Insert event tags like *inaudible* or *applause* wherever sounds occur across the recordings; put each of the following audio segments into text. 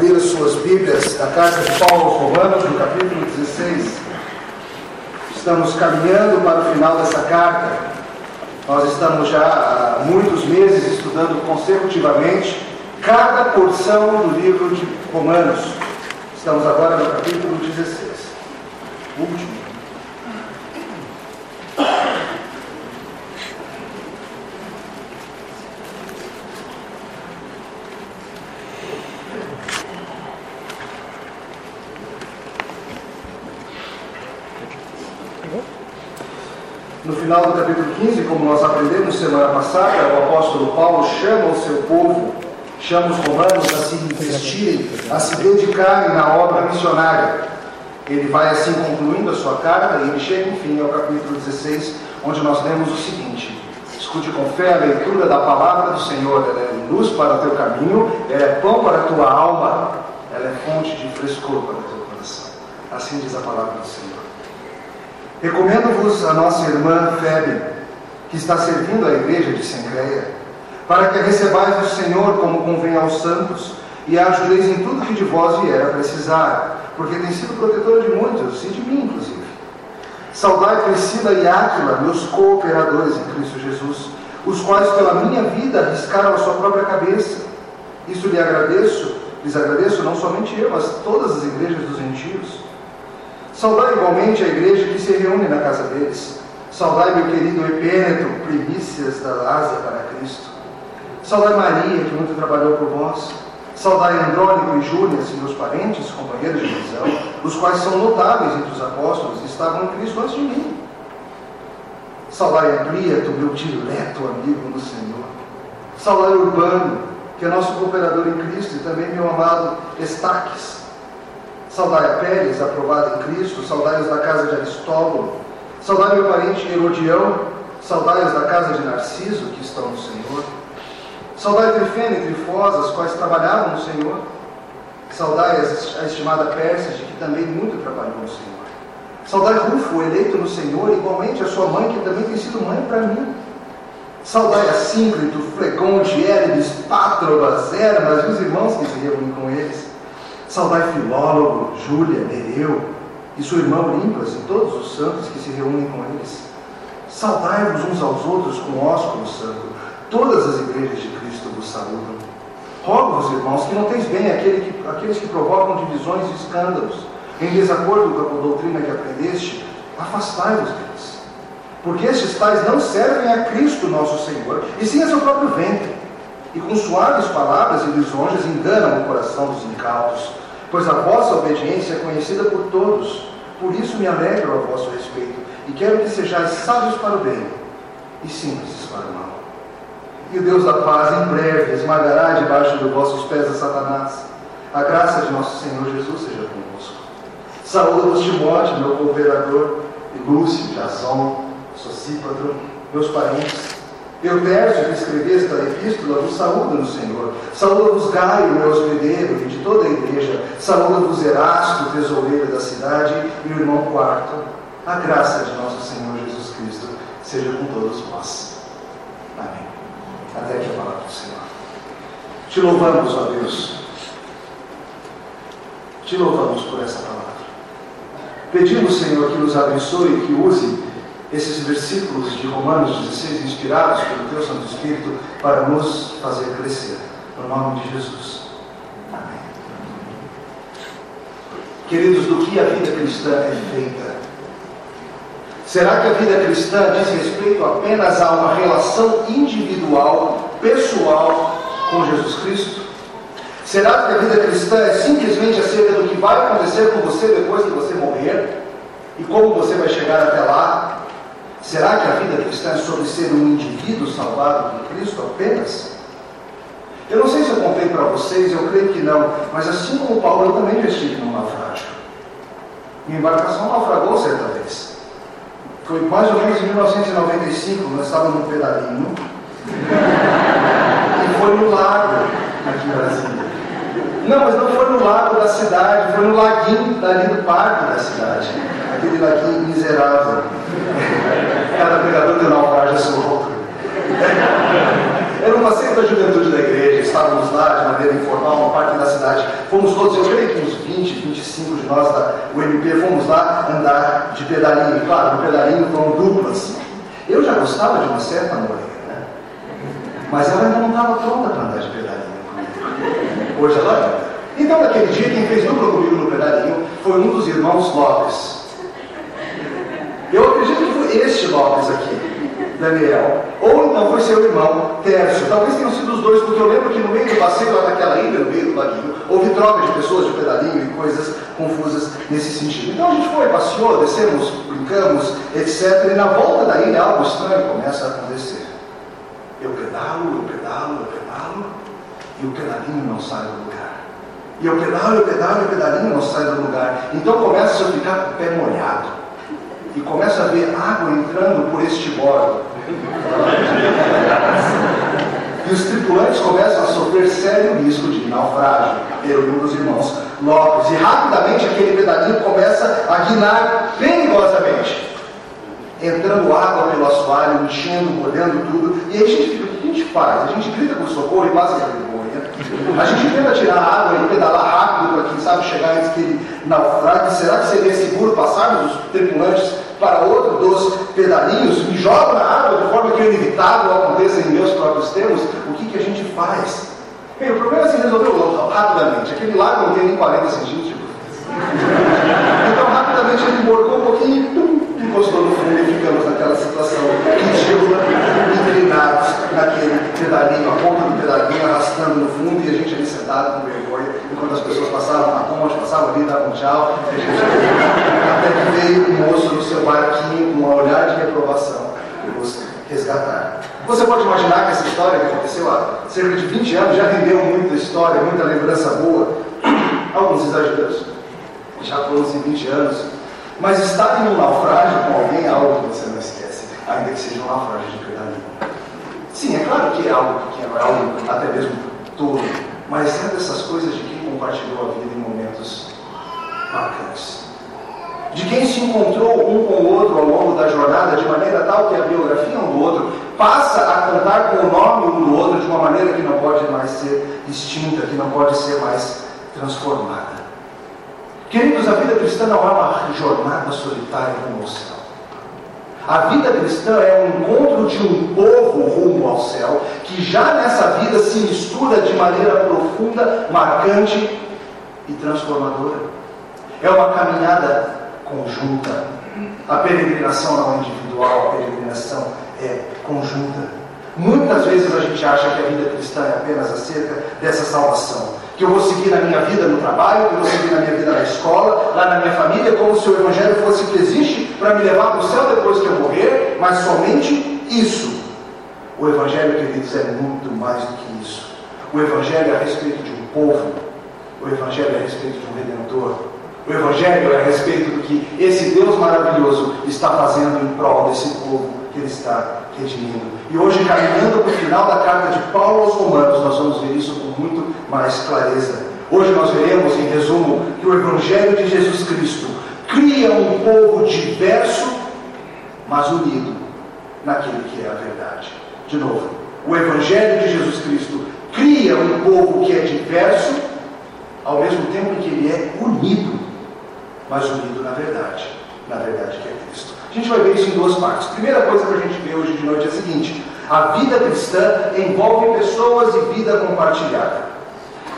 abrir as suas Bíblias da carta de Paulo aos Romanos, no capítulo 16. Estamos caminhando para o final dessa carta. Nós estamos já há muitos meses estudando consecutivamente cada porção do livro de Romanos. Estamos agora no capítulo 16, último. No final do capítulo 15, como nós aprendemos semana passada, o apóstolo Paulo chama o seu povo, chama os romanos a se investirem, a se dedicarem na obra missionária. Ele vai assim concluindo a sua carta e ele chega, enfim, ao capítulo 16, onde nós lemos o seguinte: Escute com fé a leitura da palavra do Senhor, ela é luz para o teu caminho, ela é pão para a tua alma, ela é fonte de frescor para o teu coração. Assim diz a palavra do Senhor. Recomendo-vos a nossa irmã Febe, que está servindo a igreja de Sencreia, para que recebais do Senhor como convém aos santos e a ajudeis em tudo que de vós vier a precisar, porque tem sido protetora de muitos e de mim, inclusive. Saudai Priscila e Áquila, meus cooperadores em Cristo Jesus, os quais pela minha vida arriscaram a sua própria cabeça. Isso lhe agradeço, lhes agradeço não somente eu, mas todas as igrejas dos gentios. Saudai igualmente a igreja que se reúne na casa deles. Saudai meu querido Epêneto, primícias da asa para Cristo. Saudai Maria, que muito trabalhou por vós. Saudai Andrônico e Júnias, meus parentes, companheiros de visão, os quais são notáveis entre os apóstolos e estavam em Cristo antes de mim. Saudai Amplieto, meu dileto amigo no Senhor. Saudai Urbano, que é nosso cooperador em Cristo, e também meu amado Estaques Saudai a Pérez, aprovada em Cristo, saudai-os da casa de Aristóbulo, saudai meu parente Herodião, saudai-os da casa de Narciso, que estão no Senhor, saudai Trifena e Trifosa, as quais trabalhavam no Senhor, saudai a estimada Pérsia, que também muito trabalhou no Senhor, saudai Rufo, eleito no Senhor, igualmente a sua mãe, que também tem sido mãe para mim, saudai a Sínclito, Flegonte, Éribes, Pátrobas, Hermas e os irmãos que se reúnem com eles, Saudai Filólogo, Júlia, Nereu e sua irmã Olimpas e todos os santos que se reúnem com eles. Saudai-vos uns aos outros com ósculo santo. Todas as igrejas de Cristo vos saúdam. Rogo-vos, irmãos, que não teis bem aquele que, aqueles que provocam divisões e escândalos, em desacordo com a doutrina que aprendeste, afastai-vos deles. Porque estes tais não servem a Cristo nosso Senhor, e sim a seu próprio ventre. E com suaves palavras e lisonjas enganam o coração dos incautos pois a vossa obediência é conhecida por todos. Por isso me alegro a vosso respeito, e quero que sejais sábios para o bem e simples para o mal. E o Deus da paz em breve esmagará debaixo dos vossos pés a Satanás. A graça de nosso Senhor Jesus seja convosco. Saúde-vos Timóteo, meu cooperador, e Lúcio, Jason, Socípatro, meus parentes, Eutércio, que escrevi esta epístola, vos saúda no Senhor. Saúda-vos Gaio, meu hospedeiro, e de toda a igreja. Saúda-vos Erasto, tesoureiro da cidade, e o irmão quarto. A graça de nosso Senhor Jesus Cristo seja com todos vós. Amém. Até que a palavra do Senhor. Te louvamos, ó Deus. Te louvamos por essa palavra. Pedimos, Senhor, que nos abençoe e que use esses versículos de Romanos 16, inspirados pelo Teu Santo Espírito, para nos fazer crescer. No nome de Jesus. Amém. Queridos, do que a vida cristã é feita? Será que a vida cristã diz respeito apenas a uma relação individual, pessoal com Jesus Cristo? Será que a vida cristã é simplesmente acerca do que vai acontecer com você depois que você morrer? E como você vai chegar até lá? Será que a vida cristã é sobre ser um indivíduo salvado por Cristo apenas? Eu não sei se eu contei para vocês, eu creio que não, mas assim como Paulo, eu também já estive num naufrágio. Minha embarcação naufragou certa vez. Foi mais ou menos em 1995, nós estávamos num pedalinho. *laughs* e foi no lago, aqui em Brasília. Não, mas não foi no lago da cidade, foi no laguinho dali do parque da cidade. Aquele laguinho miserável. *laughs* Cada pregador de naufrágio é seu outro. Era um passeio da juventude da igreja, estávamos lá de maneira informal, no parque da cidade. Fomos todos, eu creio que uns 20, 25 de nós da UMP, fomos lá andar de pedalinho. Claro, no pedalinho foram duplas. Eu já gostava de uma certa morena, né? Mas ela ainda não estava pronta para andar de pedalinho. Hoje ela anda. Então, naquele dia, quem fez dupla comigo no pedalinho foi um dos irmãos Lopes. Eu acredito que foi este Lopes aqui, Daniel. Ou então foi seu irmão Tércio. Talvez tenham sido os dois, porque eu lembro que no meio do passeio, lá naquela ilha, no meio do laguinho, houve troca de pessoas de pedalinho e coisas confusas nesse sentido. Então a gente foi, passeou, descemos, brincamos, etc. E na volta da ilha algo estranho começa a acontecer. Eu pedalo, eu pedalo, eu pedalo, e o pedalinho não sai do lugar. E eu pedalo, eu pedalo, e o pedalinho não sai do lugar. Então começa a ficar com o pé molhado e começa a ver água entrando por este bordo. E os tripulantes começam a sofrer sério risco de naufrágio. Eu e um dos irmãos Lopes. E rapidamente aquele pedalinho começa a guinar perigosamente. Entrando água pelo assoalho, enchendo, molhando tudo. E aí a gente fica, o que a gente faz? A gente grita por socorro e passa vergonha. A gente tenta tirar a água e pedalar rápido para quem sabe chegar antes que ele naufrague. Será que seria seguro passarmos os tripulantes para outro dos pedalinhos? Me jogo na água de forma que o inevitável aconteça em meus próprios termos? O que, que a gente faz? Bem, o problema se resolveu rapidamente. Aquele lago não tem nem 40 centímetros. *laughs* Então, rapidamente ele morgou um pouquinho e encostou no fundo e ficamos naquela situação ridícula, inclinados naquele pedalinho, a ponta do pedalinho arrastando no fundo e a gente ali sentado com vergonha, enquanto as pessoas passavam na ponte, passavam ali, davam tchau, até que veio o moço no seu barquinho com um olhar de reprovação e nos resgatar. Você pode imaginar que essa história que aconteceu há cerca de 20 anos já rendeu muita história, muita lembrança boa, alguns exageros, já foram 20 anos, mas estar em um naufrágio com alguém é algo que você não esquece, ainda que seja um naufrágio de pedalinho. Sim, é claro que é algo pequeno, é algo até mesmo todo, mas é dessas coisas de quem compartilhou a vida em momentos marcantes. De quem se encontrou um com o outro ao longo da jornada, de maneira tal que a biografia um do outro passa a contar com o nome um do outro de uma maneira que não pode mais ser extinta, que não pode ser mais transformada. Queridos, a vida cristã não é uma jornada solitária rumo ao céu. A vida cristã é um encontro de um povo rumo ao céu, que já nessa vida se mistura de maneira profunda, marcante e transformadora. É uma caminhada conjunta. A peregrinação não é individual, a peregrinação é conjunta. Muitas vezes a gente acha que a vida cristã é apenas acerca dessa salvação. Que eu vou seguir na minha vida no trabalho, que eu vou seguir na minha vida na escola, lá na minha família, como se o Evangelho fosse que existe para me levar para o céu depois que eu morrer, mas somente isso. O Evangelho, queridos, é muito mais do que isso. O Evangelho é a respeito de um povo, o Evangelho é a respeito de um redentor, o Evangelho é a respeito do que esse Deus maravilhoso está fazendo em prol desse povo que ele está redimindo. E hoje, caminhando para o final da carta de Paulo aos Romanos, nós vamos ver isso com muito mais clareza. Hoje nós veremos, em resumo, que o Evangelho de Jesus Cristo cria um povo diverso, mas unido naquilo que é a verdade. De novo, o Evangelho de Jesus Cristo cria um povo que é diverso, ao mesmo tempo que ele é unido, mas unido na verdade, na verdade que é Cristo. A gente vai ver isso em duas partes. A primeira coisa que a gente vê hoje de noite é a seguinte: a vida cristã envolve pessoas e vida compartilhada.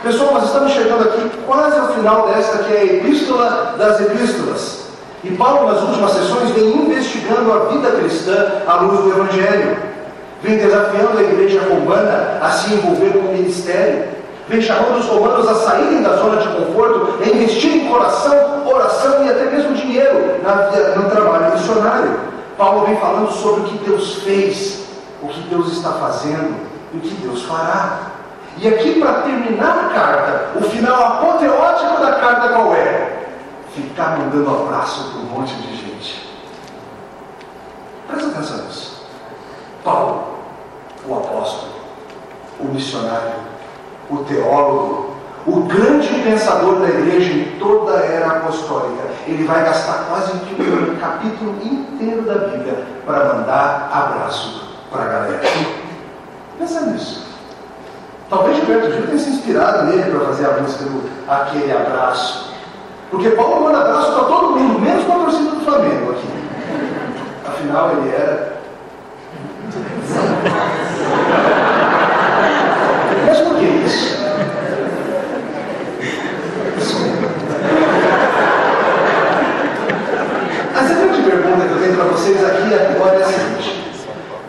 Pessoal, nós estamos chegando aqui quase ao final desta que é a Epístola das Epístolas. E Paulo, nas últimas sessões, vem investigando a vida cristã à luz do Evangelho. Vem desafiando a igreja romana a se envolver com o ministério. Vem chamando os romanos a saírem da zona de conforto, a investir em coração, oração e até mesmo dinheiro no trabalho missionário. Paulo vem falando sobre o que Deus fez, o que Deus está fazendo e o que Deus fará. E aqui, para terminar a carta, o final apoteótico da carta qual é? Ficar mandando abraço para um monte de gente. Presta atenção nisso. Paulo, o apóstolo, o missionário, o teólogo, o grande pensador da igreja em toda a era apostólica, ele vai gastar quase um capítulo inteiro da Bíblia para mandar abraço para a galera. Pensa nisso. Talvez Gilberto Gil tenha se inspirado nele para fazer a música do Aquele Abraço. Porque Paulo manda abraço para todo mundo, menos para a torcida do Flamengo aqui. Afinal, ele era. Mas por que isso? Mas a grande pergunta que eu tenho para vocês aqui agora é a seguinte: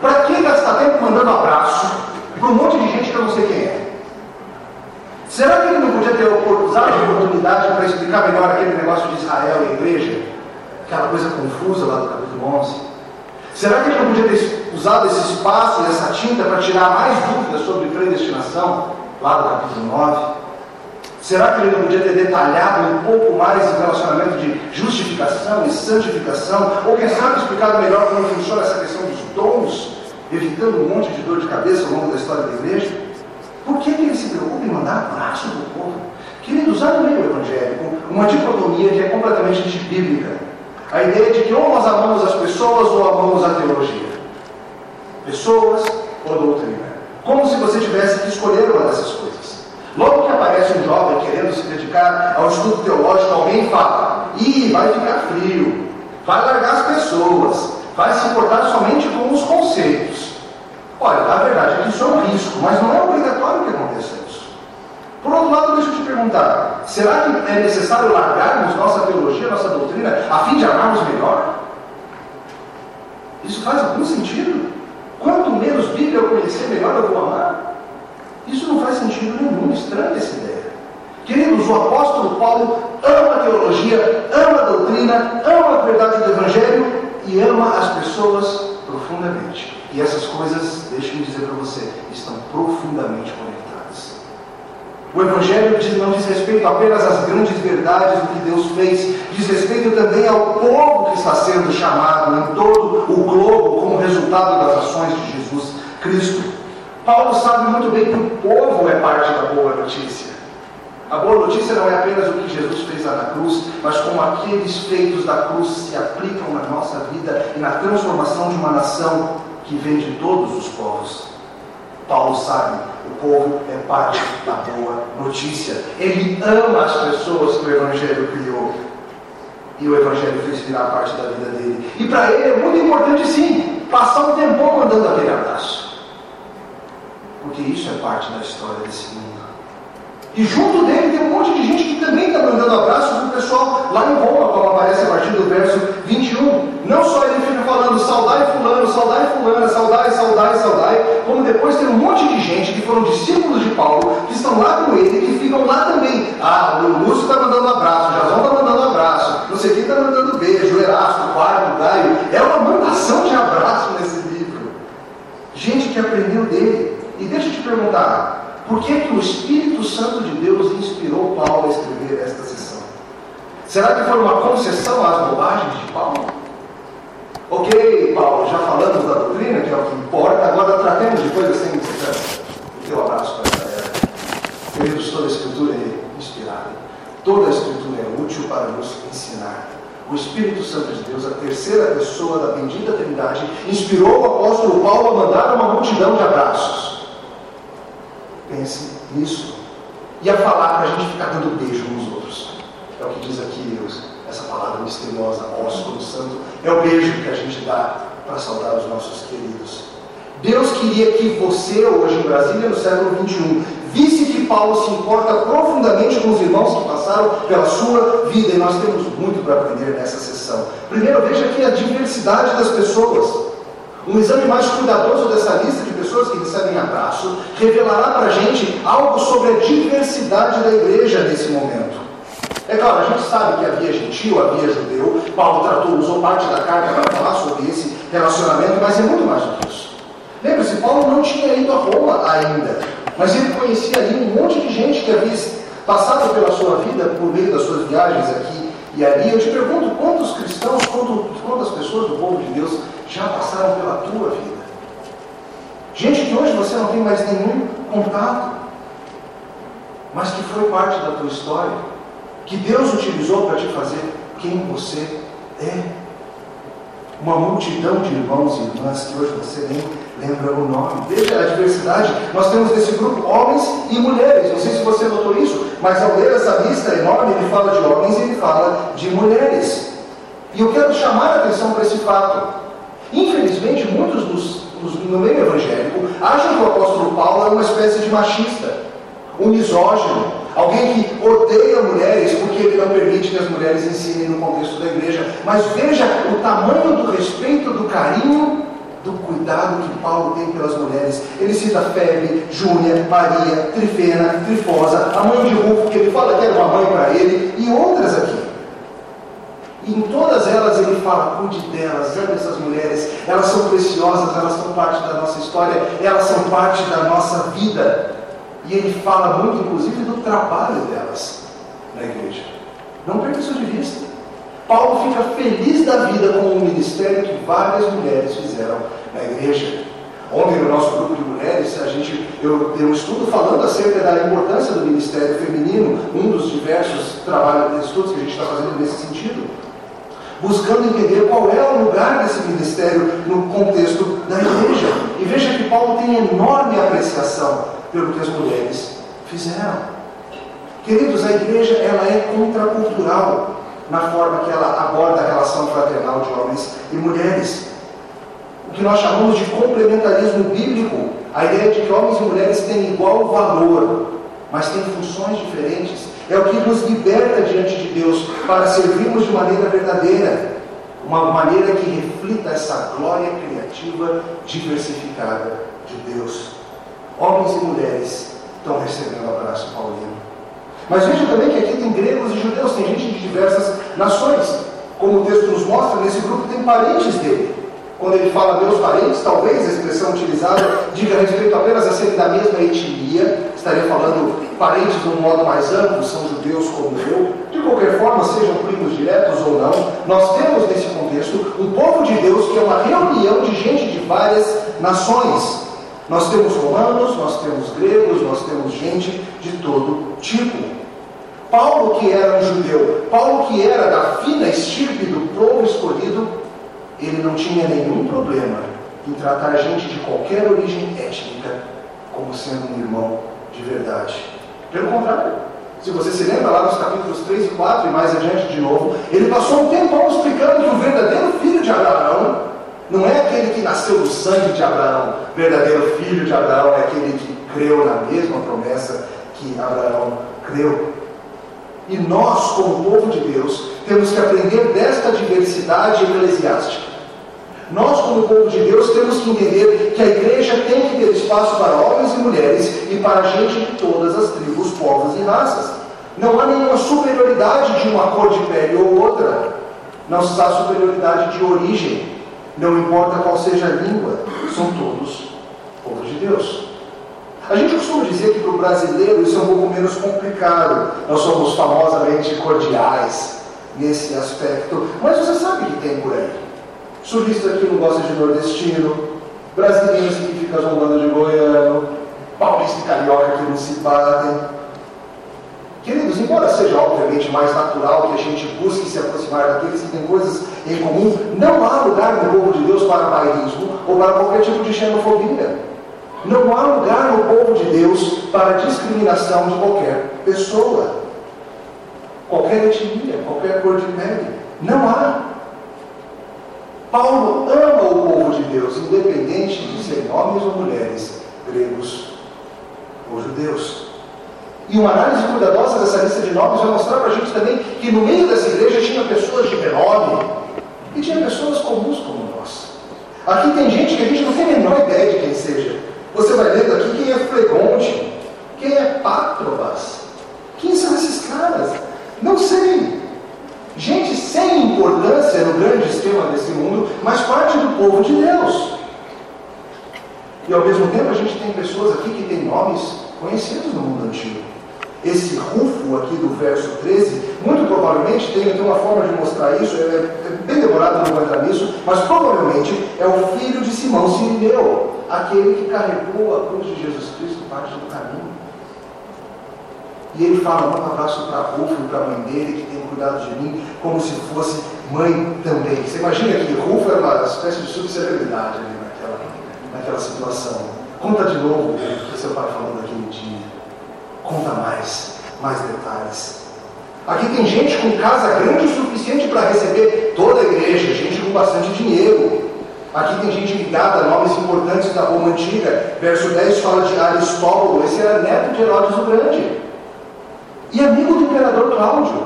para que gastar tempo mandando abraço para um monte de gente que eu não sei quem é? Será que ele não podia ter usado a oportunidade para explicar melhor aquele negócio de Israel e a igreja? Aquela coisa confusa lá do capítulo 11? Será que ele não podia ter usado esse espaço e essa tinta para tirar mais dúvidas sobre predestinação, lá do capítulo 9? Será que ele não podia ter detalhado um pouco mais relacionamento de justificação e santificação? Ou quem sabe explicado melhor como funciona essa questão dos dons, evitando um monte de dor de cabeça ao longo da história da igreja? Por que, que ele se preocupa em mandar abraço para o povo? Querido, usar no meio evangélico uma dicotomia que é completamente antibíblica. A ideia de que ou nós amamos as pessoas ou amamos a teologia. Pessoas ou doutrina. Como se você tivesse que escolher uma dessas coisas. Logo que aparece um jovem querendo se dedicar ao estudo teológico, alguém fala: Ih, vai ficar frio, vai largar as pessoas, vai se importar somente com os conceitos. Olha, a verdade é que isso é um risco, mas não é obrigatório que aconteça isso. Por outro lado, deixa eu te perguntar: será que é necessário largarmos nossa teologia, nossa doutrina, a fim de amarmos melhor? Isso faz algum sentido? Quanto menos Bíblia eu conhecer, melhor eu vou amar? Isso não faz sentido nenhum, estranha essa ideia. Queridos, o apóstolo Paulo ama a teologia, ama a doutrina, ama a verdade do Evangelho e ama as pessoas profundamente. E essas coisas, deixe-me dizer para você, estão profundamente conectadas. O Evangelho diz, não diz respeito apenas às grandes verdades do que Deus fez, diz respeito também ao povo que está sendo chamado em todo o globo como resultado das ações de Jesus Cristo. Paulo sabe muito bem que o povo é parte da boa notícia. A boa notícia não é apenas o que Jesus fez lá na cruz, mas como aqueles feitos da cruz se aplicam na nossa vida e na transformação de uma nação que vem de todos os povos. Paulo sabe, o povo é parte da boa notícia. Ele ama as pessoas que o Evangelho criou. E o Evangelho fez virar parte da vida dele. E para ele é muito importante, sim, passar um tempão mandando aquele abraço. Porque isso é parte da história desse mundo. E junto dele tem um monte de gente que também está mandando abraço para o pessoal lá em Roma, como aparece a partir do verso 21. Não só ele fica falando saudai fulano, saudai fulana, saudai, saudai, saudai, como depois tem um monte de gente que foram discípulos de Paulo, que estão lá com ele, que ficam lá também. Ah, o Lúcio está mandando abraço, o Jason está mandando abraço, não sei quem está mandando beijo, o Erasto, o Quarto, o. É uma mandação de abraço nesse livro. Gente que aprendeu dele. E deixa eu te perguntar, por que, que o Espírito Santo de Deus inspirou Paulo a escrever esta sessão? Será que foi uma concessão às bobagens de Paulo? Ok, Paulo, já falamos da doutrina, que é o que importa, agora tratemos de coisas sem importância. Teu abraço para a galera. Queridos, toda a Escritura é inspirada. Toda a Escritura é útil para nos ensinar. O Espírito Santo de Deus, a terceira pessoa da bendita Trindade, inspirou o apóstolo Paulo a mandar uma multidão de abraços. Pense nisso. E a falar para a gente ficar dando beijo nos outros. É o que diz aqui essa palavra misteriosa, ósculo santo. É o beijo que a gente dá para saudar os nossos queridos. Deus queria que você, hoje em Brasília, no século XXI, visse que Paulo se importa profundamente com os irmãos que passaram pela sua vida. E nós temos muito para aprender nessa sessão. Primeiro, veja aqui a diversidade das pessoas. Um exame mais cuidadoso dessa lista de pessoas que recebem abraço revelará para a gente algo sobre a diversidade da igreja nesse momento. É claro, a gente sabe que havia gentil, havia judeu, Paulo tratou, usou parte da carta para falar sobre esse relacionamento, mas é muito mais do que isso. Lembre-se, Paulo não tinha ido a Roma ainda, mas ele conhecia ali um monte de gente que havia passado pela sua vida por meio das suas viagens aqui e ali. Eu te pergunto, quantos cristãos, quantas pessoas do povo de Deus já passaram pela tua vida. Gente que hoje você não tem mais nenhum contato, mas que foi parte da tua história, que Deus utilizou para te fazer quem você é. Uma multidão de irmãos e irmãs que hoje você nem lembra o nome. Veja a diversidade. Nós temos nesse grupo homens e mulheres. Não sei se você notou isso, mas ao ler essa lista enorme, ele fala de homens e ele fala de mulheres. E eu quero chamar a atenção para esse fato. Infelizmente, muitos dos, dos, no meio evangélico acham que o apóstolo Paulo é uma espécie de machista, um misógino, alguém que odeia mulheres porque ele não permite que as mulheres ensinem no contexto da igreja. Mas veja o tamanho do respeito, do carinho do cuidado que Paulo tem pelas mulheres. Ele cita Febe, Júnia, Maria, Trifena, Trifosa, a mãe de Rufo, que ele fala que era uma mãe para ele, e outras aqui. E em todas elas ele fala, cuide delas, ame essas mulheres, elas são preciosas, elas são parte da nossa história, elas são parte da nossa vida. E ele fala muito, inclusive, do trabalho delas na igreja. Não perca isso de vista. Paulo fica feliz da vida com o ministério que várias mulheres fizeram na igreja. Ontem, no nosso grupo de mulheres, a gente, eu dei um estudo falando acerca da importância do ministério feminino, um dos diversos trabalhos, estudos que a gente está fazendo nesse sentido, buscando entender qual é o lugar desse ministério no contexto da igreja. E veja que Paulo tem enorme apreciação pelo que as mulheres fizeram. Queridos, a igreja ela é contracultural na forma que ela aborda a relação fraternal de homens e mulheres. O que nós chamamos de complementarismo bíblico, a ideia de que homens e mulheres têm igual valor, mas têm funções diferentes, é o que nos liberta diante de Deus para servirmos de maneira verdadeira, uma maneira que reflita essa glória criativa diversificada de Deus. Homens e mulheres estão recebendo o abraço paulino. Mas veja também que aqui tem gregos e judeus, tem gente de diversas nações. Como o texto nos mostra, nesse grupo tem parentes dele. Quando ele fala meus parentes, talvez a expressão utilizada diga respeito apenas a serem da mesma etnia, estaria falando parentes de um modo mais amplo, são judeus como eu. De qualquer forma, sejam primos diretos ou não, nós temos nesse contexto um povo de Deus que é uma reunião de gente de várias nações. Nós temos romanos, nós temos gregos, nós temos gente de todo tipo. Paulo, que era um judeu, Paulo, que era da fina estirpe do povo escolhido, ele não tinha nenhum problema em tratar gente de qualquer origem étnica como sendo um irmão de verdade. Pelo contrário, se você se lembra lá nos capítulos 3 e 4 e mais adiante de novo, ele passou um tempão explicando que o verdadeiro filho de Abraão não é aquele que nasceu do sangue de Abraão, verdadeiro filho de Abraão, é aquele que creu na mesma promessa que Abraão creu. E nós, como povo de Deus, temos que aprender desta diversidade eclesiástica. Nós, como povo de Deus, temos que entender que a igreja tem que ter espaço para homens e mulheres e para gente de todas as tribos, povos e raças. Não há nenhuma superioridade de uma cor de pele ou outra. Não se há superioridade de origem. Não importa qual seja a língua, são todos povo de Deus. A gente costuma dizer que para o brasileiro isso é um pouco menos complicado. Nós somos famosamente cordiais nesse aspecto. Mas você sabe que tem por aí. Sulista que não gosta de nordestino, brasileiro que fica zombando de goiano, paulista e carioca que não se batem. Queridos, embora seja obviamente mais natural que a gente busque se aproximar daqueles que têm coisas em comum, não há lugar no povo de Deus para bairrismo ou para qualquer tipo de xenofobia. Não há lugar no povo de Deus para discriminação de qualquer pessoa, qualquer etnia, qualquer cor de pele. Não há. Paulo ama o povo de Deus, independente de serem homens ou mulheres, gregos ou judeus. E uma análise cuidadosa dessa lista de nomes vai mostrar para a gente também que no meio dessa igreja tinha pessoas de renome e tinha pessoas comuns como nós. Aqui tem gente que a gente não tem a menor ideia de quem seja. Você vai lendo aqui quem é Flegonte, quem é Patrobas, quem são esses caras? Não sei. Gente sem importância no grande esquema desse mundo, mas parte do povo de Deus. E ao mesmo tempo a gente tem pessoas aqui que têm nomes conhecidos no mundo antigo. Esse Rufo aqui do verso 13, muito provavelmente tem até uma forma de mostrar isso, é, é bem demorado não entrar nisso, mas provavelmente é o filho de Simão Sirineu, aquele que carregou a cruz de Jesus Cristo parte do caminho. E ele fala, manda um abraço para Rufo e para a mãe dele, que tem cuidado de mim, como se fosse mãe também. Você imagina que Rufo era uma espécie de subcelebridade ali naquela, naquela situação. Conta de novo o que seu pai falou naquele dia. Conta mais, mais detalhes. Aqui tem gente com casa grande o suficiente para receber toda a igreja, gente com bastante dinheiro. Aqui tem gente ligada a nomes importantes da Roma Antiga. Verso 10 fala de Aristóbulo, esse era neto de Herodes o Grande. E amigo do imperador Cláudio.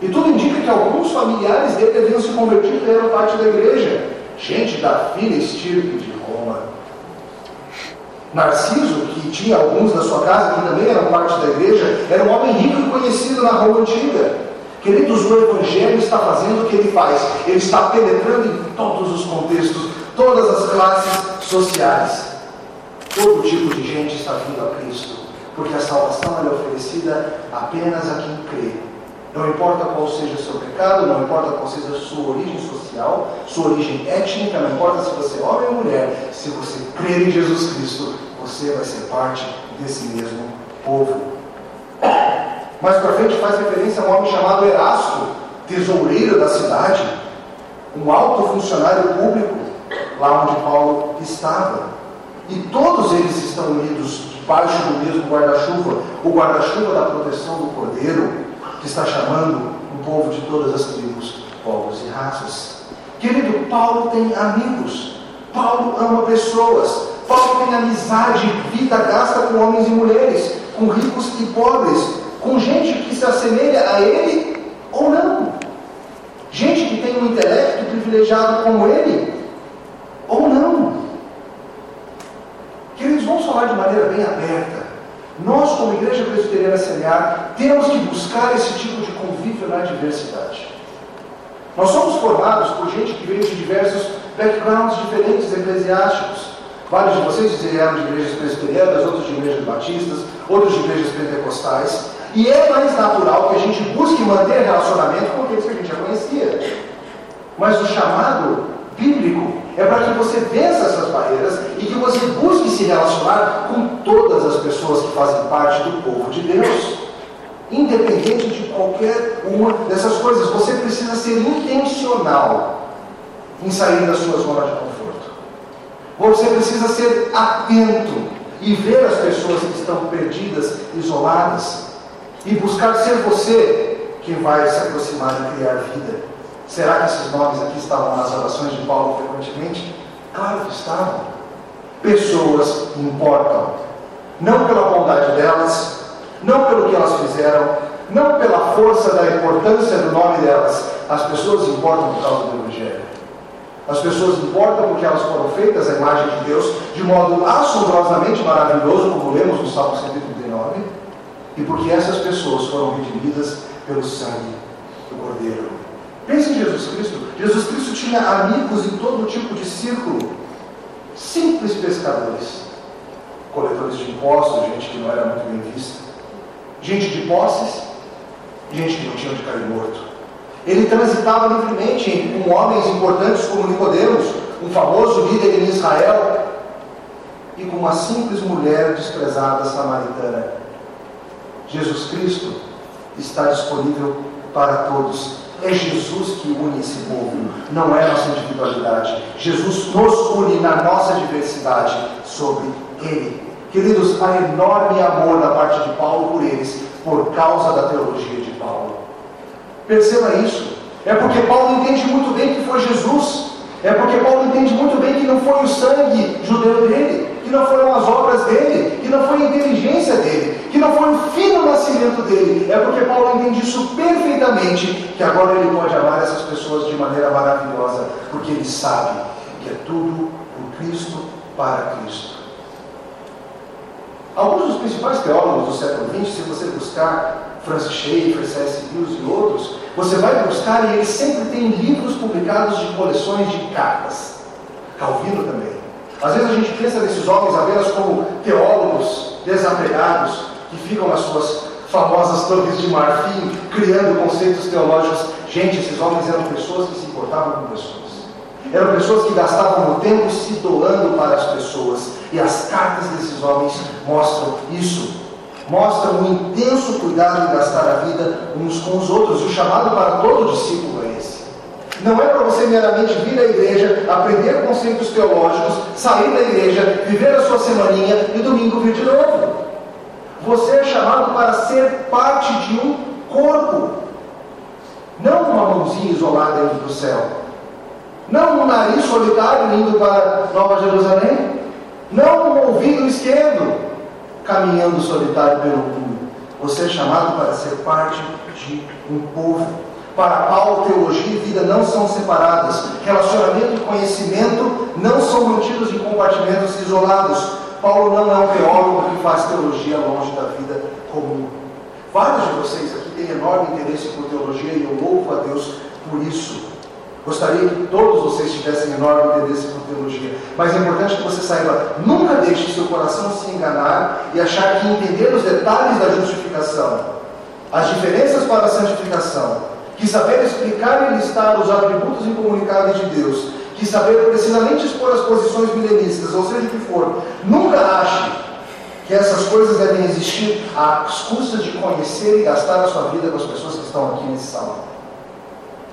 E tudo indica que alguns familiares dele haviam se convertido e eram parte da igreja. Gente da fina estirpe de Roma. Narciso, que tinha alguns da sua casa que também eram parte da igreja, era um homem rico e conhecido na Roma antiga. Queridos, o Evangelho está fazendo o que ele faz. Ele está penetrando em todos os contextos, todas as classes sociais. Todo tipo de gente está vindo a Cristo, porque a salvação é oferecida apenas a quem crê não importa qual seja o seu pecado, não importa qual seja a sua origem social, sua origem étnica, não importa se você é homem ou mulher, se você crer em Jesus Cristo, você vai ser parte desse mesmo povo. Mais para frente faz referência a um homem chamado Erasto, tesoureiro da cidade, um alto funcionário público, lá onde Paulo estava. E todos eles estão unidos debaixo do mesmo guarda-chuva, o guarda-chuva da proteção do Cordeiro, que está chamando um povo de todas as tribos, povos e raças. Querido, Paulo tem amigos, Paulo ama pessoas, Paulo tem amizade, vida gasta com homens e mulheres, com ricos e pobres, com gente que se assemelha a ele ou não. Gente que tem um intelecto privilegiado como ele ou não. De maneira bem aberta. Nós, como Igreja Presbiteriana Semear, temos que buscar esse tipo de convívio na diversidade. Nós somos formados por gente que veio de diversos backgrounds diferentes eclesiásticos. Vários de vocês eram de igrejas presbiterianas, outros de igrejas batistas, outros de igrejas pentecostais. E é mais natural que a gente busque manter relacionamento com aqueles que a gente já conhecia. Mas o chamado bíblico é para que você vença essas barreiras e que você busque se relacionar com todas as pessoas que fazem parte do povo de Deus. Independente de qualquer uma dessas coisas, você precisa ser intencional em sair da sua zona de conforto. Você precisa ser atento e ver as pessoas que estão perdidas, isoladas, e buscar ser você quem vai se aproximar e criar vida. Será que esses nomes aqui estavam nas orações de Paulo frequentemente? Claro que estavam. Pessoas importam. Não pela bondade delas, não pelo que elas fizeram, não pela força da importância do nome delas. As pessoas importam por causa do Evangelho. As pessoas importam porque elas foram feitas à imagem de Deus de modo assombrosamente maravilhoso, como lemos no Salmo 139, e porque essas pessoas foram redimidas pelo sangue do Cordeiro. Pense em Jesus Cristo. Jesus Cristo tinha amigos em todo tipo de círculo. Simples pescadores, coletores de impostos, gente que não era muito bem vista, gente de posses, gente que não tinha onde cair morto. Ele transitava livremente com homens importantes como Nicodemos, um famoso líder em Israel, e com uma simples mulher desprezada samaritana. Jesus Cristo está disponível para todos é Jesus que une esse povo, não é nossa individualidade. Jesus nos une na nossa diversidade sobre Ele. Queridos, há enorme amor da parte de Paulo por eles, por causa da teologia de Paulo. Perceba isso. É porque Paulo entende muito bem que foi Jesus. É porque Paulo entende muito bem que não foi o sangue judeu dele, não foram as obras dele, que não foi a inteligência dele, que não foi o fino nascimento dele. É porque Paulo entende isso perfeitamente, que agora ele pode amar essas pessoas de maneira maravilhosa, porque ele sabe que é tudo por Cristo, para Cristo. Alguns dos principais teólogos do século XX, se você buscar Francis Schaeffer, C.S. Lewis e outros, você vai buscar e eles sempre têm livros publicados de coleções de cartas. Calvino também. Às vezes a gente pensa nesses homens apenas como teólogos desapegados que ficam nas suas famosas torres de marfim criando conceitos teológicos. Gente, esses homens eram pessoas que se importavam com pessoas. Eram pessoas que gastavam o tempo se doando para as pessoas. E as cartas desses homens mostram isso. Mostram um intenso cuidado em gastar a vida uns com os outros. E o chamado para todo discípulo é esse. Não é para você meramente vir à igreja, aprender conceitos teológicos, sair da igreja, viver a sua semaninha e domingo vir de novo. Você é chamado para ser parte de um corpo. Não uma mãozinha isolada indo para o céu. Não um nariz solitário indo para Nova Jerusalém. Não um ouvido esquerdo caminhando solitário pelo mundo. Você é chamado para ser parte de um povo. Para Paulo, teologia e vida não são separadas. Relacionamento e conhecimento não são mantidos em compartimentos isolados. Paulo não é um teólogo que faz teologia longe da vida comum. Vários de vocês aqui têm enorme interesse por teologia e eu louvo a Deus por isso. Gostaria que todos vocês tivessem enorme interesse por teologia. Mas é importante que você saiba, nunca deixe seu coração se enganar e achar que entender os detalhes da justificação, as diferenças para a santificação, que saber explicar e listar os atributos incomunicáveis de Deus, que saber precisamente expor as posições milenistas, ou seja o que for, nunca ache que essas coisas devem existir às custas de conhecer e gastar a sua vida com as pessoas que estão aqui nesse salão.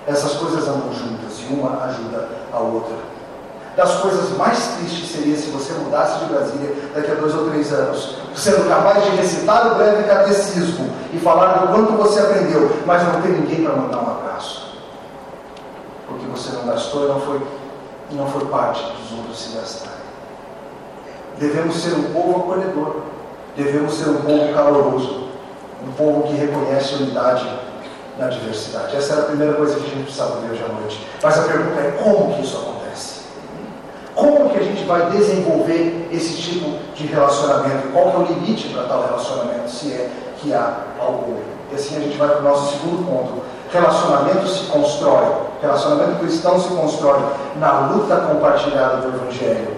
Essas coisas andam juntas e uma ajuda a outra. Das coisas mais tristes seria se você mudasse de Brasília daqui a dois ou três anos, sendo capaz de recitar o breve catecismo e falar do quanto você aprendeu, mas não ter ninguém para mandar um abraço. Porque você não gastou e não foi, não foi parte dos outros se gastarem. Devemos ser um povo acolhedor, devemos ser um povo caloroso, um povo que reconhece unidade na diversidade. Essa era a primeira coisa que a gente precisava ver hoje à noite. Mas a pergunta é como que isso acontece? Como que a gente vai desenvolver esse tipo de relacionamento? Qual que é o limite para tal relacionamento, se é que há algum? E assim a gente vai para o nosso segundo ponto. Relacionamento se constrói, relacionamento cristão se constrói na luta compartilhada do Evangelho,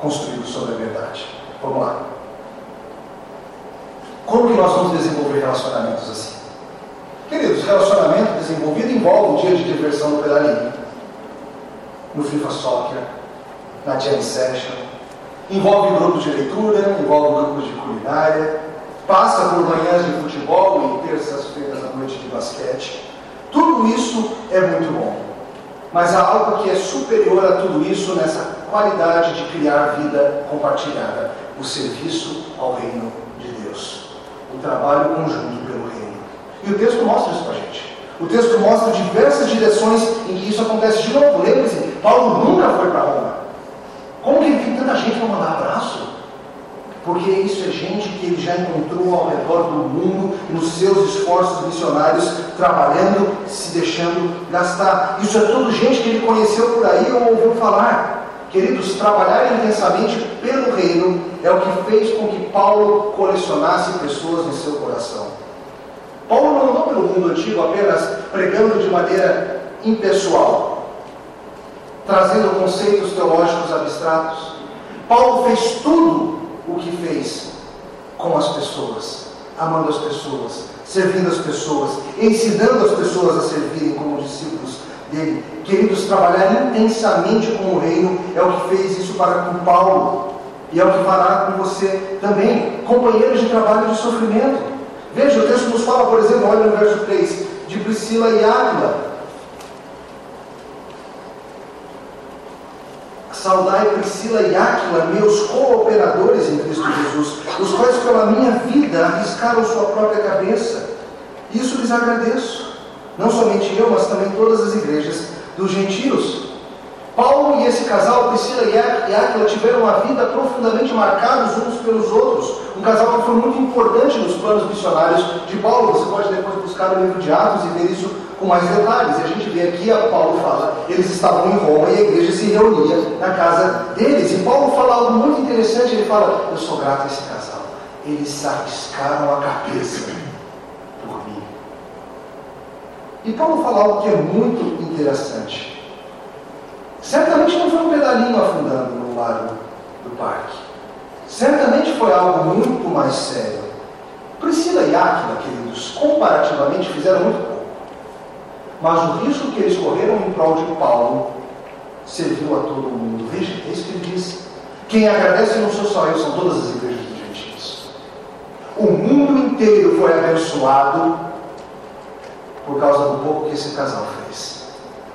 construído sobre a verdade. Vamos lá. Como que nós vamos desenvolver relacionamentos assim? Queridos, relacionamento desenvolvido envolve um dia de diversão no pedalinho, no FIFA Soccer, na Jam Session, envolve grupo de leitura, envolve grupo de culinária, passa por manhãs de futebol e terças-feiras à noite de basquete. Tudo isso é muito bom. Mas há algo que é superior a tudo isso nessa qualidade de criar vida compartilhada: o serviço ao reino de Deus, o trabalho conjunto pelo reino. E o texto mostra isso para a gente. O texto mostra diversas direções em que isso acontece. De novo, lembre-se, Paulo nunca foi para Roma. Como que ele tem tanta gente para mandar abraço? Porque isso é gente que ele já encontrou ao redor do mundo, nos seus esforços missionários, trabalhando, se deixando gastar. Isso é tudo gente que ele conheceu por aí ou ouviu falar. Queridos, trabalhar intensamente pelo reino é o que fez com que Paulo colecionasse pessoas em seu coração. Paulo não andou pelo mundo antigo apenas pregando de maneira impessoal, trazendo conceitos teológicos abstratos. Paulo fez tudo o que fez com as pessoas, amando as pessoas, servindo as pessoas, ensinando as pessoas a servirem como discípulos dele. Queridos, trabalhar intensamente com o reino é o que fez isso para com Paulo e é o que fará com você também, companheiros de trabalho de sofrimento. Veja, o texto nos fala, por exemplo, olha no verso 3, de Priscila e Áquila. Saudai Priscila e Áquila, meus cooperadores em Cristo Jesus, os quais pela minha vida arriscaram sua própria cabeça. Isso lhes agradeço. Não somente eu, mas também todas as igrejas dos gentios. Paulo e esse casal, Priscila e Áquila, tiveram uma vida profundamente marcados uns pelos outros. Um casal que foi muito importante nos planos missionários de Paulo. Você pode depois buscar o livro de Atos e ver isso com mais detalhes. E a gente vê aqui, a Paulo fala, eles estavam em Roma e a igreja se reunia na casa deles. E Paulo fala algo muito interessante, ele fala, eu sou grato a esse casal. Eles arriscaram a cabeça por mim. E Paulo fala algo que é muito interessante. Certamente não foi um pedalinho afundando no lago do parque. Certamente foi algo muito mais sério. Priscila e Áquila, queridos, comparativamente fizeram muito pouco. Mas o risco que eles correram em prol de Paulo serviu a todo mundo. Veja, é isso que ele diz. Quem agradece não sou só eu, são todas as igrejas dos gentios. O mundo inteiro foi abençoado por causa do pouco que esse casal fez.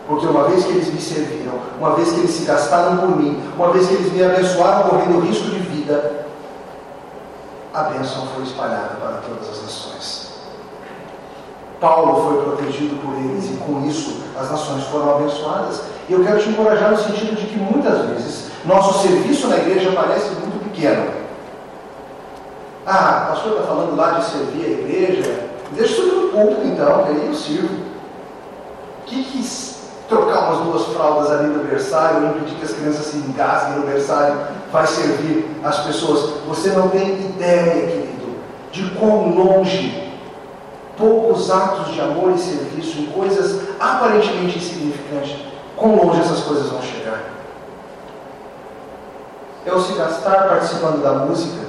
Porque uma vez que eles me serviram, uma vez que eles se gastaram por mim, uma vez que eles me abençoaram correndo risco de vida, a bênção foi espalhada para todas as nações. Paulo foi protegido por eles e com isso as nações foram abençoadas. E eu quero te encorajar no sentido de que muitas vezes nosso serviço na igreja parece muito pequeno. Ah, o pastor está falando lá de servir a igreja. Deixa isso no público então, que aí eu sirvo. O que, que trocar umas duas fraldas ali no berçário, impedir que as crianças se engasguem no berçário, vai servir as pessoas? Você não tem ideia, querido, de quão longe poucos atos de amor e serviço em coisas aparentemente insignificantes, quão longe essas coisas vão chegar. É o se gastar participando da música,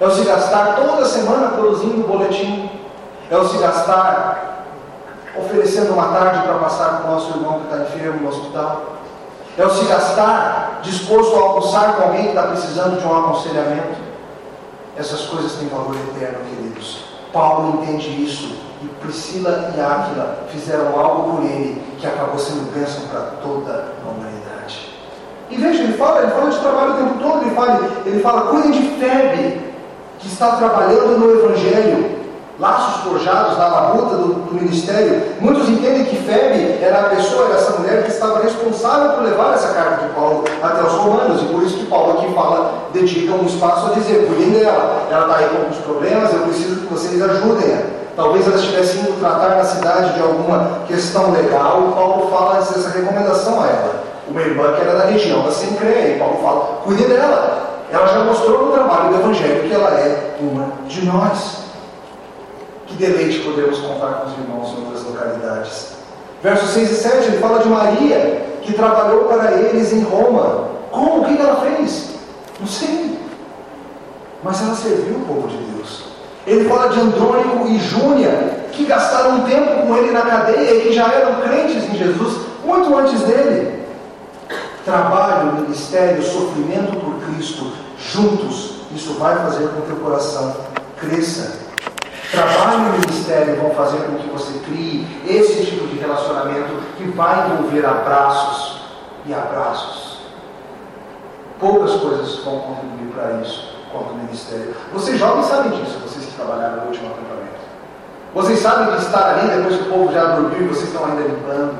é o se gastar toda semana produzindo um boletim, é o se gastar oferecendo uma tarde para passar com o nosso irmão que está enfermo no hospital, é o se gastar disposto a almoçar com alguém que está precisando de um aconselhamento. Essas coisas têm valor eterno, queridos. Paulo entende isso e Priscila e Áquila fizeram algo por ele que acabou sendo bênção para toda a humanidade. E veja, ele fala, ele fala de trabalho o tempo todo, ele fala, ele fala, cuidem de Febe, que está trabalhando no Evangelho, laços forjados na labuta do, do, ministério. Muitos entendem que Febe era a pessoa, era essa mulher que estava responsável por levar essa carta de Paulo até os romanos, e por isso que Paulo aqui fala, dedica um espaço a dizer, cuidem dela, ela está aí com alguns problemas, eu preciso que vocês ajudem-a. Talvez ela estivesse indo tratar na cidade de alguma questão legal, e Paulo fala essa recomendação a ela. Uma irmã que era da região da Sincreia, e Paulo fala, cuide dela. Ela já mostrou no trabalho do Evangelho que ela é uma de nós. Que deleite podemos contar com os irmãos em outras localidades. Versos 6 e 7, ele fala de Maria, que trabalhou para eles em Roma. Como? O que ela fez? Não sei. Mas ela serviu o povo de Deus. Ele fala de Andrônico e Júnia, que gastaram tempo com ele na cadeia e que já eram crentes em Jesus muito antes dele. Trabalho, ministério, sofrimento por Cristo, juntos, isso vai fazer com que o coração cresça Trabalho e ministério vão fazer com que você crie esse tipo de relacionamento que vai envolver abraços e abraços. Poucas coisas vão contribuir para isso quanto o ministério. Vocês jovens sabem disso, vocês que trabalharam no último acampamento. Vocês sabem que estar ali depois que o povo já dormiu e vocês estão ainda limpando,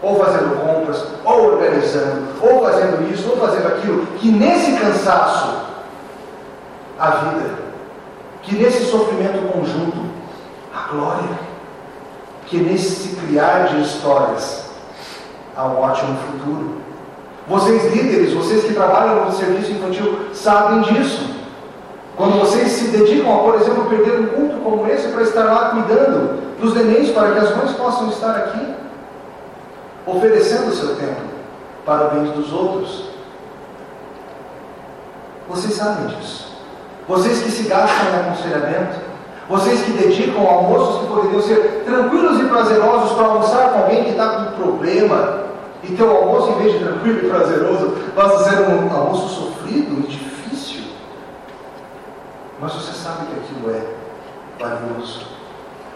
ou fazendo compras, ou organizando, ou fazendo isso, ou fazendo aquilo, que nesse cansaço a vida que nesse sofrimento conjunto, a glória, que nesse criar de histórias, há um ótimo futuro. Vocês líderes, vocês que trabalham no serviço infantil, sabem disso. Quando vocês se dedicam a, por exemplo, perder um culto como esse para estar lá cuidando dos nenéns, para que as mães possam estar aqui, oferecendo o seu tempo para o bem dos outros. Vocês sabem disso vocês que se gastam em aconselhamento, vocês que dedicam almoços que poderiam ser tranquilos e prazerosos para almoçar com alguém que está com problema, e teu almoço, em vez de tranquilo e prazeroso, passa a ser um almoço sofrido e difícil. Mas você sabe que aquilo é valioso.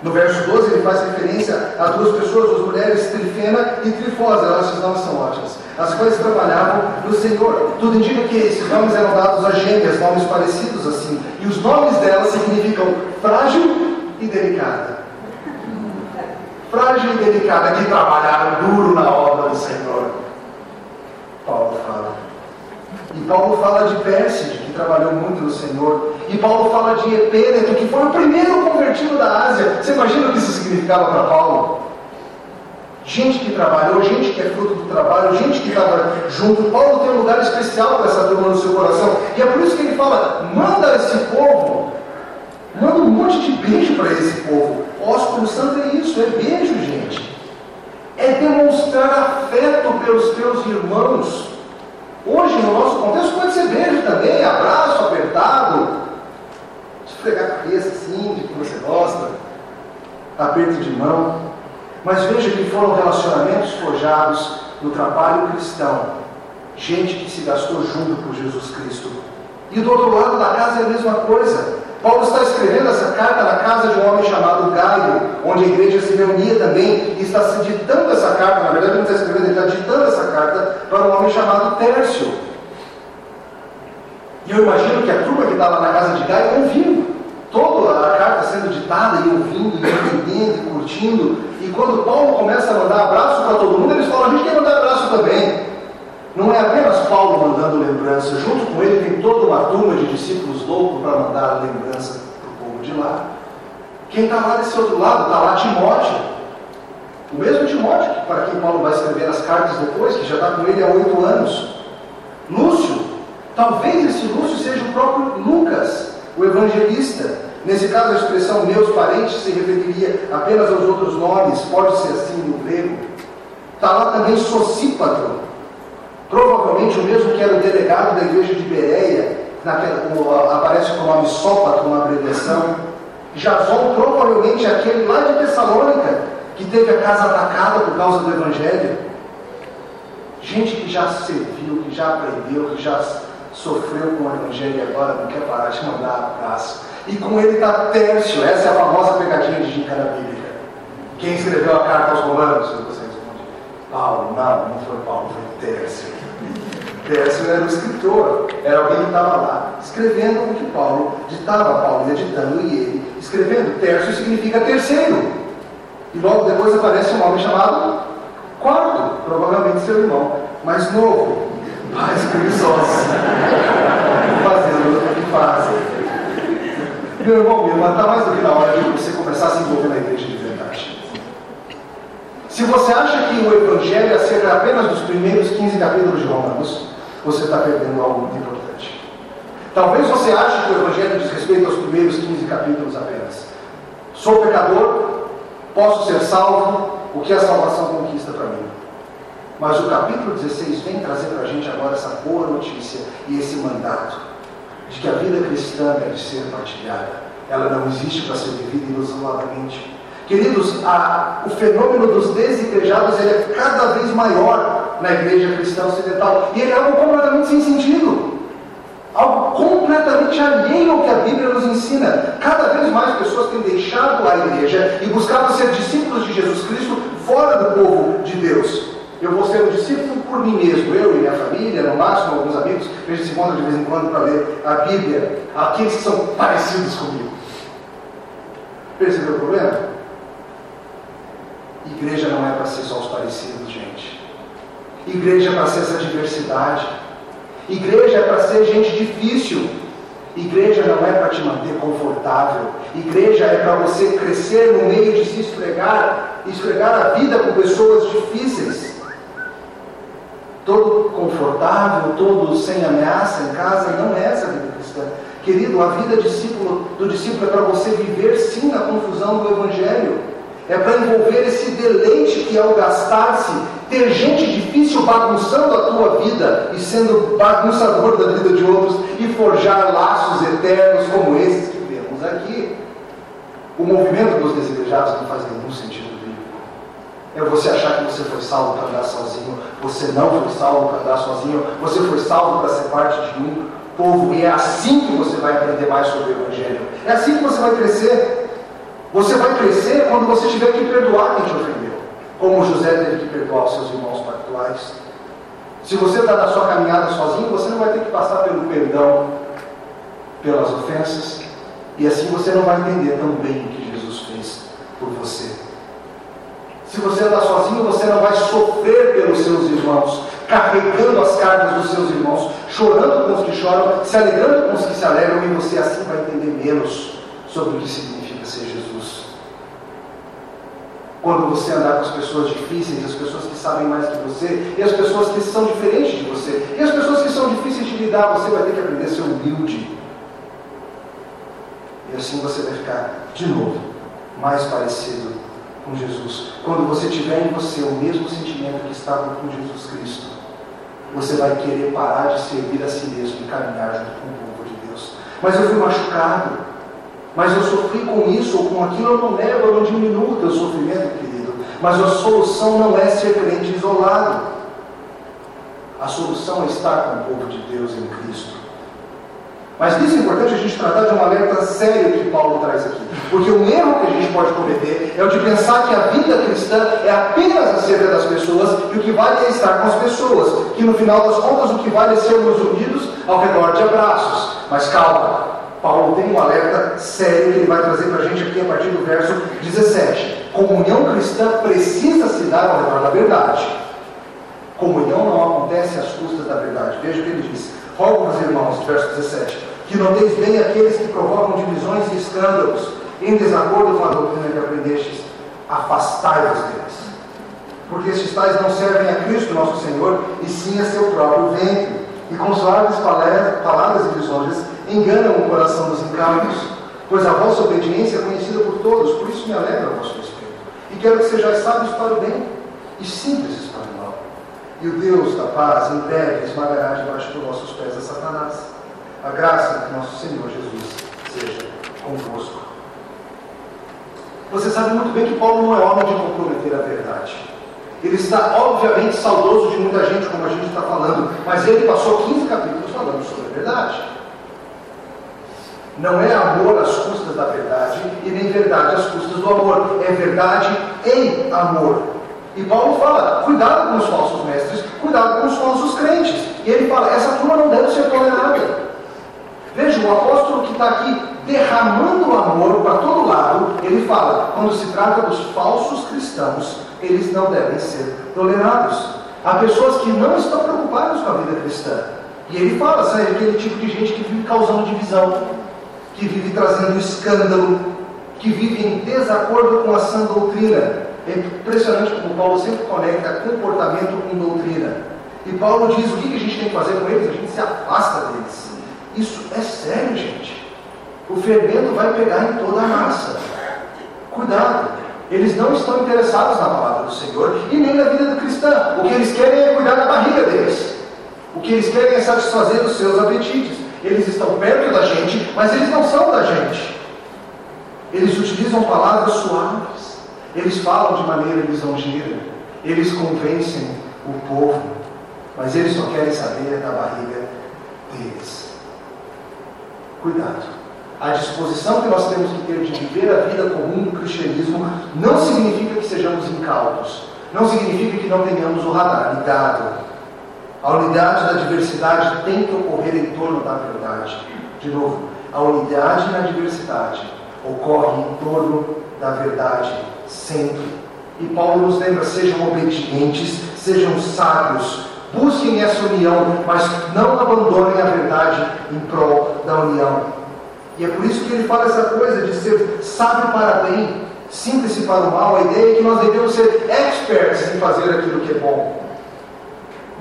No verso 12 ele faz referência a duas pessoas, duas mulheres, Trifena e Trifosa, elas não são ótimas, as quais trabalhavam no Senhor. Tudo indica que esses nomes eram dados a gêmeas, nomes parecidos assim. E os nomes delas significam frágil e delicada. Frágil e delicada, que trabalharam duro na obra do Senhor. Paulo fala. E Paulo fala de Pérside, que trabalhou muito no Senhor. E Paulo fala de Epêneto, que foi o primeiro convertido da Ásia. Você imagina o que isso significava para Paulo? Gente que trabalhou, gente que é fruto do trabalho, gente que estava junto. Paulo tem um lugar especial para essa turma no seu coração. E é por isso que ele fala: manda esse povo, manda um monte de beijo para esse povo. Ósculo Santo é isso, é beijo, gente. É demonstrar afeto pelos teus irmãos. Hoje, no nosso contexto, pode ser beijo também, abraço apertado, esfregar a cabeça assim, de que você gosta, aperto de mão. Mas veja que foram relacionamentos forjados no trabalho cristão. Gente que se gastou junto por Jesus Cristo. E do outro lado da casa é a mesma coisa. Paulo está escrevendo essa carta na casa de um homem chamado Gaio, onde a igreja se reunia também, e está se ditando essa carta, na verdade não está escrevendo, ele está ditando essa carta para um homem chamado Tércio. E eu imagino que a turma que estava na casa de Gaio ouvindo toda a carta sendo ditada e ouvindo, e entendendo, e curtindo. E quando Paulo começa a mandar abraço para todo mundo, eles falam: a gente quer mandar abraço também. Não é apenas Paulo mandando lembrança, junto com ele tem toda uma turma de discípulos loucos para mandar lembrança para o povo de lá. Quem está lá desse outro lado, está lá Timóteo. O mesmo Timóteo, para quem Paulo vai escrever as cartas depois, que já está com ele há oito anos. Lúcio, talvez esse Lúcio seja o próprio Lucas, o evangelista. Nesse caso, a expressão meus parentes se referiria apenas aos outros nomes, pode ser assim no grego. Está lá também Socípatro, Provavelmente o mesmo que era o delegado da igreja de Bereia, naquela, aparece com o nome Sópato, uma abreviação. Jason, provavelmente aquele lá de Tessalônica, que teve a casa atacada por causa do Evangelho. Gente que já serviu, que já aprendeu, que já sofreu com o Evangelho e agora não quer parar de mandar abraço. E com ele está Tércio, essa é a famosa pegadinha de gincana bíblica. Quem escreveu a carta aos Romanos? Você responde, Paulo, não, não foi Paulo, foi Tércio. Tércio era o escritor, era alguém que estava lá escrevendo o que Paulo ditava, Paulo editando e ele escrevendo. Tércio significa terceiro. E logo depois aparece um homem chamado quarto, provavelmente seu irmão, mais novo, mais preguiçoso, fazendo o que fazem. Meu irmão, irmão, está mais do que na hora de você começar a se envolver na igreja de verdade. Se você acha que o Evangelho é acerca apenas dos primeiros 15 capítulos de Romanos, você está perdendo algo muito importante. Talvez você ache que o Evangelho diz respeito aos primeiros 15 capítulos apenas. Sou pecador, posso ser salvo, o que a salvação conquista para mim? Mas o capítulo 16 vem trazer para a gente agora essa boa notícia e esse mandato de que a vida cristã deve ser partilhada. Ela não existe para ser vivida isoladamente. Queridos, a, o fenômeno dos desigrejados ele é cada vez maior na igreja cristã ocidental. E ele é algo completamente sem sentido. Algo completamente alheio ao que a Bíblia nos ensina. Cada vez mais pessoas têm deixado a igreja e buscado ser discípulos de Jesus Cristo fora do povo de Deus. Eu vou ser um discípulo por mim mesmo, eu e minha família, no máximo alguns amigos, a gente se encontra de vez em quando para ler a Bíblia, aqueles que são parecidos comigo. Percebeu o problema? Igreja não é para ser só os parecidos, gente. Igreja é para ser essa diversidade. Igreja é para ser gente difícil. Igreja não é para te manter confortável. Igreja é para você crescer no meio de se esfregar, esfregar a vida com pessoas difíceis. Todo confortável, todo sem ameaça em casa, não é essa a vida cristã. Querido, a vida discípulo, do discípulo é para você viver sim na confusão do Evangelho. É para envolver esse deleite que é o gastar-se, ter gente difícil bagunçando a tua vida e sendo bagunçador da vida de outros e forjar laços eternos como esses que vemos aqui. O movimento dos desejados não faz nenhum sentido. É você achar que você foi salvo para andar sozinho, você não foi salvo para andar sozinho, você foi salvo para ser parte de um povo, e é assim que você vai aprender mais sobre o Evangelho. É assim que você vai crescer. Você vai crescer quando você tiver que perdoar quem te ofendeu, como José teve que perdoar os seus irmãos pactuais. Se você está na sua caminhada sozinho, você não vai ter que passar pelo perdão, pelas ofensas, e assim você não vai entender tão bem o que Jesus fez por você. Se você está sozinho, você não vai sofrer pelos seus irmãos, carregando as cargas dos seus irmãos, chorando com os que choram, se alegrando com os que se alegram, e você assim vai entender menos sobre o que significa ser Jesus. Quando você andar com as pessoas difíceis, as pessoas que sabem mais que você, e as pessoas que são diferentes de você, e as pessoas que são difíceis de lidar, você vai ter que aprender a ser humilde. E assim você vai ficar, de novo, mais parecido com Jesus. Quando você tiver em você o mesmo sentimento que estava com Jesus Cristo, você vai querer parar de servir a si mesmo e caminhar junto com o povo de Deus. Mas eu fui machucado. Mas eu sofri com isso ou com aquilo, eu não levo, eu não diminuo o teu sofrimento, querido. Mas a solução não é ser crente isolado. A solução é estar com o povo de Deus em Cristo. Mas isso é importante a gente tratar de um alerta sério que Paulo traz aqui. Porque um erro que a gente pode cometer é o de pensar que a vida cristã é apenas acerca das pessoas e o que vale é estar com as pessoas. Que no final das contas o que vale é sermos unidos ao redor de abraços. Mas calma, Paulo tem um alerta sério que ele vai trazer para a gente aqui a partir do verso 17. Comunhão cristã precisa se dar ao redor da verdade. Comunhão não acontece às custas da verdade. Veja o que ele diz. Rogo-vos, irmãos, verso 17, que noteis bem aqueles que provocam divisões e escândalos, em desacordo com a doutrina que aprendestes, afastai-vos deles. Porque estes tais não servem a Cristo nosso Senhor, e sim a seu próprio ventre, e com suaves palavras e lisonjas enganam o coração dos incautos, pois a vossa obediência é conhecida por todos, por isso me alegra a vosso respeito. E quero que sejais sábios para o bem, e simples para o mal. E o Deus da paz em breve esmagará debaixo dos vossos pés a Satanás. A graça de nosso Senhor Jesus seja convosco. Você sabe muito bem que Paulo não é homem de comprometer a verdade. Ele está, obviamente, saudoso de muita gente, como a gente está falando, mas ele passou 15 capítulos falando sobre a verdade. Não é amor às custas da verdade e nem verdade às custas do amor. É verdade em amor. E Paulo fala: cuidado com os falsos mestres, cuidado com os falsos crentes. E ele fala: essa turma não deve ser tolerada. Veja, o apóstolo que está aqui derramando amor para todo lado, ele fala: quando se trata dos falsos cristãos, eles não devem ser tolerados. Há pessoas que não estão preocupadas com a vida cristã. E ele fala, sabe, aquele tipo de gente que vive causando divisão, que vive trazendo escândalo, que vive em desacordo com a sã doutrina. É impressionante como Paulo sempre conecta comportamento com doutrina. E Paulo diz o que a gente tem que fazer com eles? A gente se afasta deles. Isso é sério, gente. O fermento vai pegar em toda a massa. Cuidado. Eles não estão interessados na palavra do Senhor e nem na vida do cristão. O que eles querem é cuidar da barriga deles. O que eles querem é satisfazer os seus apetites. Eles estão perto da gente, mas eles não são da gente. Eles utilizam palavras suaves. Eles falam de maneira lisonjeira. Eles convencem o povo. Mas eles só querem saber da barriga deles. Cuidado. A disposição que nós temos que ter de viver a vida comum do cristianismo não significa que sejamos incautos. Não significa que não tenhamos o radar ligado a unidade da diversidade tem que ocorrer em torno da verdade. De novo, a unidade na diversidade ocorre em torno da verdade sempre. E Paulo nos lembra: sejam obedientes, sejam sábios, busquem essa união, mas não abandonem a verdade em prol da união. E é por isso que ele fala essa coisa de ser sábio para bem, simples para o mal. A ideia é que nós devemos ser experts em fazer aquilo que é bom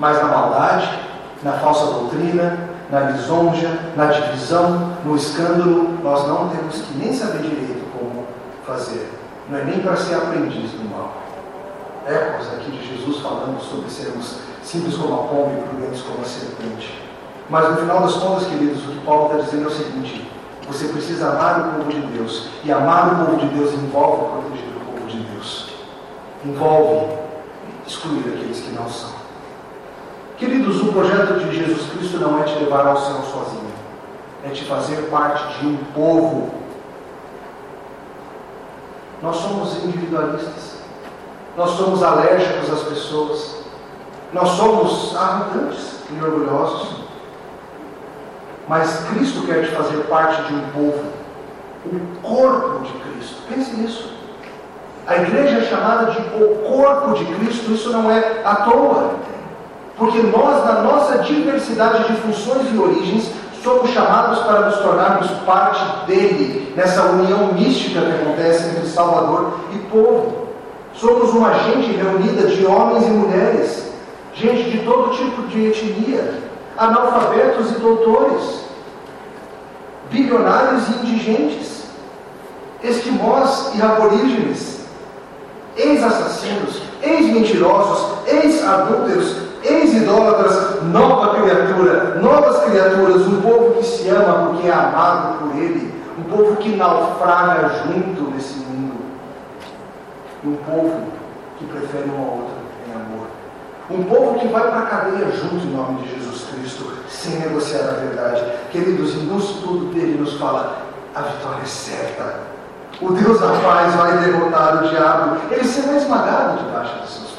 mas na maldade, na falsa doutrina, na lisonja, na divisão, no escândalo, nós não temos que nem saber direito como fazer. Não é nem para ser aprendiz do mal. Ecos aqui de Jesus falando sobre sermos simples como a pomba e prudentes como a serpente. Mas no final das contas, queridos, o que Paulo está dizendo é o seguinte: você precisa amar o povo de Deus. E amar o povo de Deus envolve proteger o povo de Deus. Envolve excluir aqueles que não são. Queridos, o projeto de Jesus Cristo não é te levar ao céu sozinho, é te fazer parte de um povo. Nós somos individualistas, nós somos alérgicos às pessoas, nós somos arrogantes e orgulhosos. Mas Cristo quer te fazer parte de um povo, o corpo de Cristo. Pense nisso. A igreja é chamada de o corpo de Cristo, isso não é à toa. Porque nós, na nossa diversidade de funções e origens, somos chamados para nos tornarmos parte dele, nessa união mística que acontece entre Salvador e povo. Somos uma gente reunida de homens e mulheres, gente de todo tipo de etnia, analfabetos e doutores, bilionários e indigentes, esquimós e aborígenes, ex-assassinos, ex-mentirosos, ex-adúlteros, ex-idólatras, nova criatura, novas criaturas, um povo que se ama porque é amado por Ele, um povo que naufraga junto nesse mundo, e um povo que prefere um ao outro em amor, um povo que vai para a cadeia junto em nome de Jesus Cristo sem negociar a verdade. Queridos, no estudo dele nos fala, a vitória é certa. O Deus da paz vai derrotar o diabo, ele será esmagado debaixo dos seus.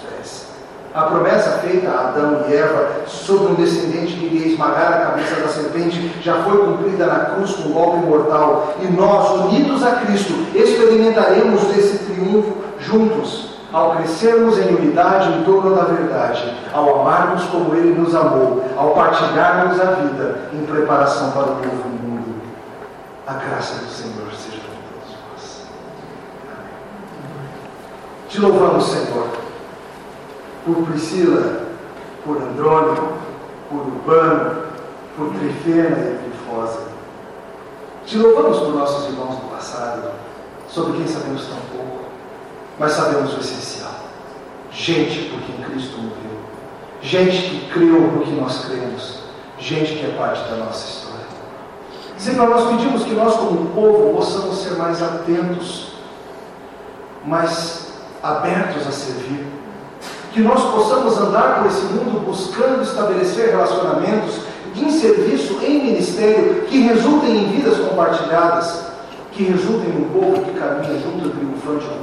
A promessa feita a Adão e Eva sobre um descendente que iria esmagar a cabeça da serpente já foi cumprida na cruz com um golpe mortal. E nós, unidos a Cristo, experimentaremos esse triunfo juntos ao crescermos em unidade em torno da verdade, ao amarmos como Ele nos amou, ao partilharmos a vida em preparação para o novo mundo. A graça do Senhor seja com todos nós. Te louvamos, Senhor, por Priscila, por Andrônico, por Urbano, por Trifena e Trifosa. Te louvamos por nossos irmãos do passado, sobre quem sabemos tão pouco mas sabemos o essencial. Gente por quem Cristo morreu. Gente que creu no que nós cremos. Gente que é parte da nossa história. Senhor, nós pedimos que nós, como povo, possamos ser mais atentos, mais abertos a servir. Que nós possamos andar por esse mundo buscando estabelecer relacionamentos em serviço, em ministério, que resultem em vidas compartilhadas, que resultem em um povo que caminha junto triunfante rumo